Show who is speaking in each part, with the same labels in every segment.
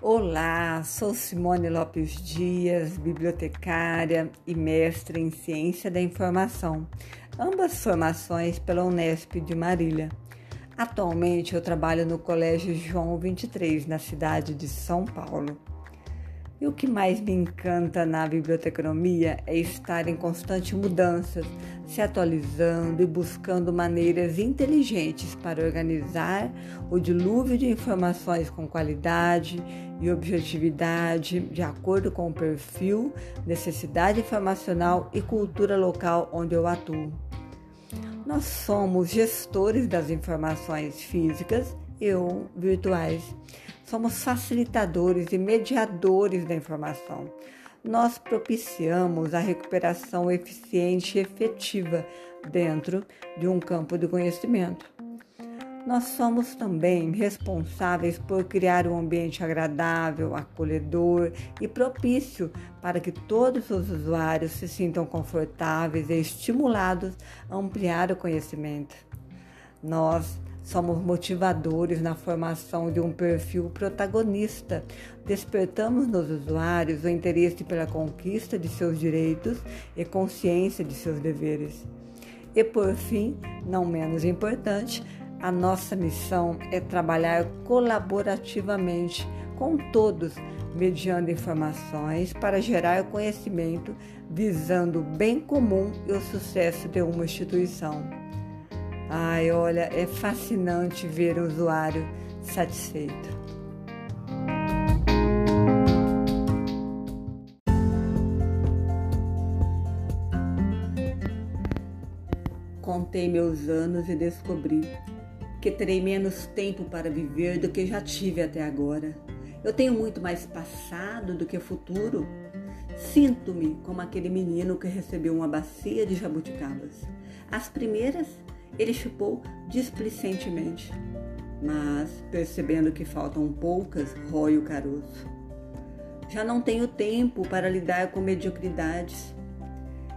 Speaker 1: Olá, sou Simone Lopes Dias, bibliotecária e mestre em Ciência da Informação, ambas formações pela Unesp de Marília. Atualmente eu trabalho no Colégio João 23, na cidade de São Paulo. E o que mais me encanta na biblioteconomia é estar em constante mudanças, se atualizando e buscando maneiras inteligentes para organizar o dilúvio de informações com qualidade e objetividade, de acordo com o perfil, necessidade informacional e cultura local onde eu atuo. Nós somos gestores das informações físicas e virtuais Somos facilitadores e mediadores da informação. Nós propiciamos a recuperação eficiente e efetiva dentro de um campo de conhecimento. Nós somos também responsáveis por criar um ambiente agradável, acolhedor e propício para que todos os usuários se sintam confortáveis e estimulados a ampliar o conhecimento. Nós Somos motivadores na formação de um perfil protagonista. Despertamos nos usuários o interesse pela conquista de seus direitos e consciência de seus deveres. E por fim, não menos importante, a nossa missão é trabalhar colaborativamente com todos, mediando informações para gerar conhecimento, visando o bem comum e o sucesso de uma instituição. Ai, olha, é fascinante ver o usuário satisfeito. Contei meus anos e descobri que terei menos tempo para viver do que já tive até agora. Eu tenho muito mais passado do que futuro. Sinto-me como aquele menino que recebeu uma bacia de jabuticabas. As primeiras ele chupou displicentemente, mas, percebendo que faltam poucas, rói o caroço. Já não tenho tempo para lidar com mediocridades.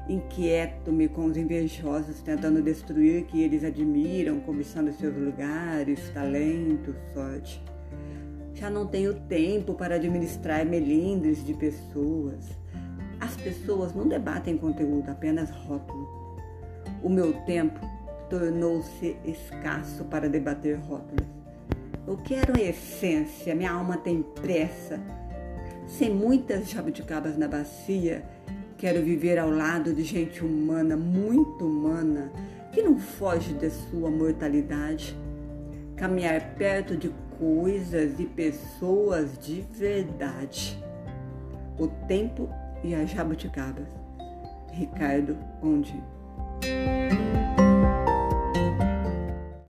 Speaker 1: Inquieto-me com os invejosos tentando destruir que eles admiram, cobiçando seus lugares, talentos, sorte. Já não tenho tempo para administrar melindres de pessoas. As pessoas não debatem conteúdo, apenas rótulo. O meu tempo tornou-se escasso para debater rótulos. Eu quero a essência, minha alma tem pressa. Sem muitas jabuticabas na bacia, quero viver ao lado de gente humana, muito humana, que não foge de sua mortalidade. Caminhar perto de coisas e pessoas de verdade. O tempo e as jabuticabas. Ricardo Ondi.